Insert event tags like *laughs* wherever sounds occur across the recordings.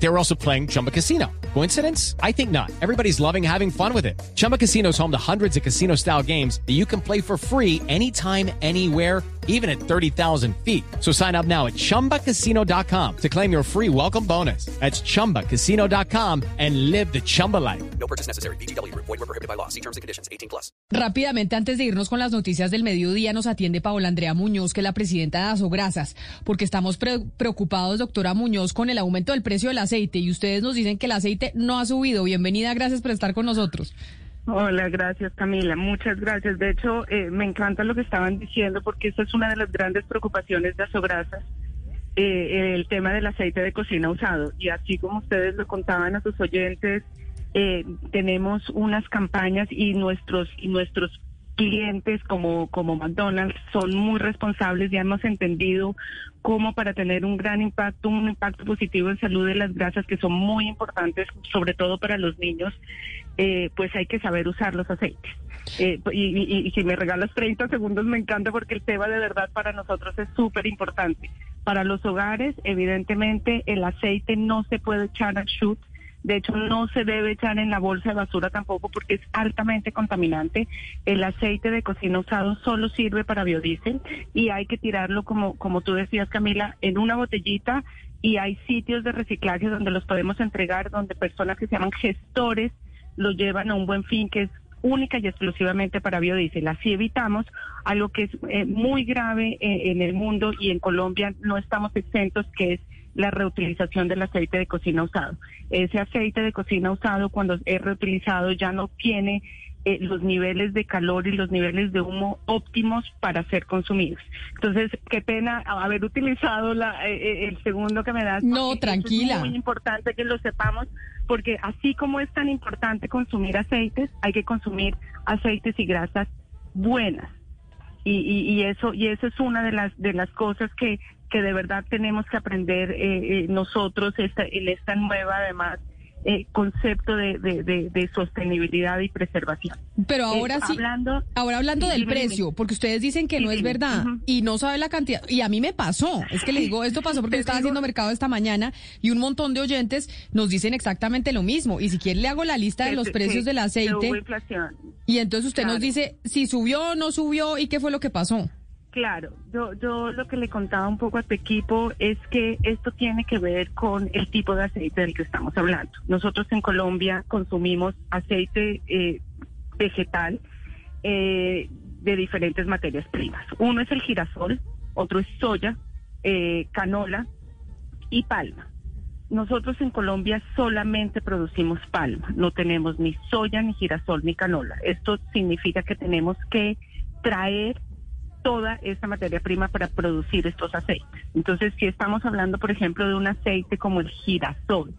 They were also playing Chumba Casino. Coincidence? I think not. Everybody's loving having fun with it. Chumba Casino is home to hundreds of casino style games that you can play for free anytime, anywhere, even at 30,000 feet. So sign up now at chumbacasino.com to claim your free welcome bonus. That's chumbacasino.com and live the Chumba life. No purchase necessary. BGW. Void were prohibited by law. See terms and conditions. 18 plus. Rápidamente, antes de irnos con las noticias del mediodía, nos atiende Paola Andrea Muñoz, que es la presidenta de Asograsas, porque estamos pre- preocupados, doctora Muñoz, con el aumento del precio del aceite y ustedes nos dicen que el aceite no ha subido. Bienvenida, gracias por estar con nosotros. Hola, gracias Camila, muchas gracias. De hecho, eh, me encanta lo que estaban diciendo porque esa es una de las grandes preocupaciones de Asograsas, eh, el tema del aceite de cocina usado. Y así como ustedes lo contaban a sus oyentes, eh, tenemos unas campañas y nuestros y nuestros clientes como, como McDonald's son muy responsables y hemos entendido cómo para tener un gran impacto, un impacto positivo en salud de las grasas que son muy importantes, sobre todo para los niños, eh, pues hay que saber usar los aceites. Eh, y, si me regalas 30 segundos me encanta porque el tema de verdad para nosotros es súper importante. Para los hogares, evidentemente, el aceite no se puede echar al shoot. De hecho, no se debe echar en la bolsa de basura tampoco porque es altamente contaminante. El aceite de cocina usado solo sirve para biodiesel y hay que tirarlo, como, como tú decías, Camila, en una botellita y hay sitios de reciclaje donde los podemos entregar, donde personas que se llaman gestores lo llevan a un buen fin, que es única y exclusivamente para biodiesel. Así evitamos algo que es eh, muy grave eh, en el mundo y en Colombia no estamos exentos, que es la reutilización del aceite de cocina usado. Ese aceite de cocina usado, cuando es reutilizado, ya no tiene eh, los niveles de calor y los niveles de humo óptimos para ser consumidos. Entonces, qué pena haber utilizado la, eh, eh, el segundo que me das. No, tranquila. Es muy importante que lo sepamos, porque así como es tan importante consumir aceites, hay que consumir aceites y grasas buenas. Y, y, eso y eso es una de las de las cosas que que de verdad tenemos que aprender eh, eh, nosotros esta, en esta nueva además eh, concepto de, de, de- de sostenibilidad y preservación. Pero ahora Eh, sí, hablando ahora hablando Sí, del dime, dime. precio, porque ustedes dicen que Sí, no es dime. verdad y no sabe la cantidad. Y a mí me pasó, es que le digo, esto pasó porque *laughs* yo estaba digo- haciendo mercado esta mañana y un montón de oyentes nos dicen exactamente lo mismo. Y si quiere le hago la lista de los precios del aceite hubo inflación. y entonces usted nos dice si subió o no subió y qué fue lo que pasó. Claro, yo, yo lo que le contaba un poco a tu equipo es que esto tiene que ver con el tipo de aceite del que estamos hablando. Nosotros en Colombia consumimos aceite eh, vegetal eh, de diferentes materias primas. Uno es el girasol, otro es soya, eh, canola y palma. Nosotros en Colombia solamente producimos palma, no tenemos ni soya, ni girasol, ni canola. Esto significa que tenemos que traer toda esta materia prima para producir estos aceites. Entonces, si estamos hablando, por ejemplo, de un aceite como el girasol,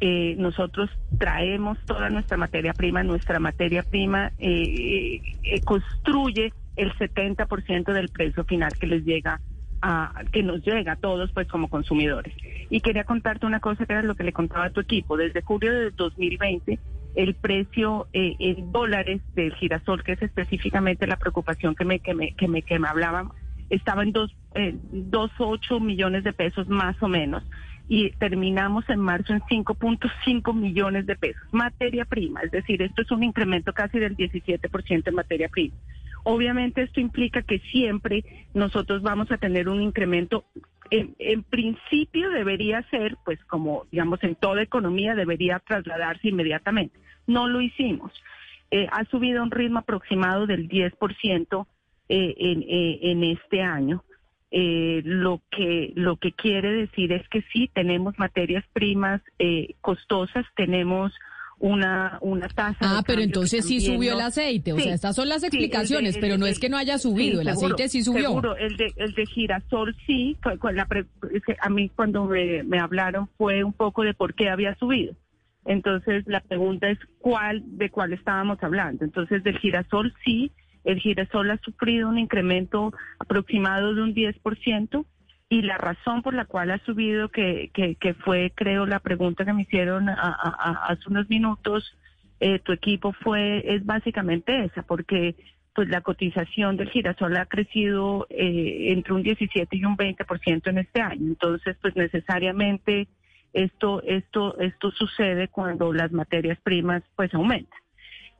eh, nosotros traemos toda nuestra materia prima, nuestra materia prima eh, eh, construye el 70% del precio final que les llega a, que nos llega a todos pues como consumidores. Y quería contarte una cosa que era lo que le contaba a tu equipo. Desde julio de 2020 el precio eh, en dólares del girasol, que es específicamente la preocupación que me, que me, que me, que me hablaban, estaba en dos, eh, dos ocho millones de pesos más o menos. Y terminamos en marzo en 5.5 millones de pesos. Materia prima, es decir, esto es un incremento casi del 17% en materia prima. Obviamente esto implica que siempre nosotros vamos a tener un incremento. En, principio debería ser, pues como digamos en toda economía, debería trasladarse inmediatamente. No lo hicimos. Eh, ha subido un ritmo aproximado del 10% eh, en, eh, en este año. Eh, lo que lo que quiere decir es que sí tenemos materias primas costosas, tenemos una una tasa. Ah, pero entonces sí subió el aceite. O Sí, sea, estas son las sí, el de- explicaciones, pero no es que no haya sí, subido. el seguro, aceite sí subió. Seguro, el de, el de girasol sí. fue la pre- a mí cuando me, me hablaron fue un poco de por qué había subido. Entonces la pregunta es cuál de cuál estábamos hablando. Entonces del girasol sí, el girasol ha sufrido un incremento aproximado de un 10% y la razón por la cual ha subido, que, que, que fue creo la pregunta que me hicieron hace unos minutos, eh, tu equipo fue es básicamente esa, porque pues la cotización del girasol ha crecido eh, entre un 17 y un 20% en este año. Entonces, pues necesariamente esto esto esto sucede cuando las materias primas pues aumentan.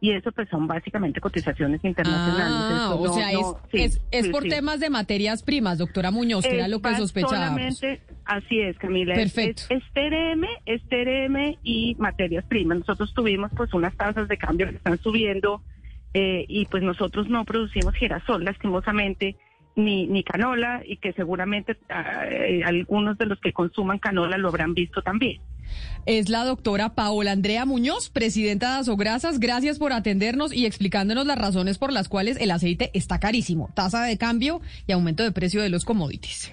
Y eso pues son básicamente cotizaciones internacionales. Ah, o no- sea, no- es, sí, es, es sí, por sí. temas de materias primas, doctora Muñoz, que era lo que sospechábamos. así es, Camila. Perfecto. Es, es TRM, es TRM y materias primas. Nosotros tuvimos pues unas tasas de cambio que están subiendo eh, y pues nosotros no producimos girasol, lastimosamente, ni, ni canola y que seguramente ah, algunos de los que consuman canola lo habrán visto también. Es la doctora Paola Andrea Muñoz, presidenta de Asograsas. Gracias por atendernos y explicándonos las razones por las cuales el aceite está carísimo. Tasa de cambio y aumento de precio de los commodities.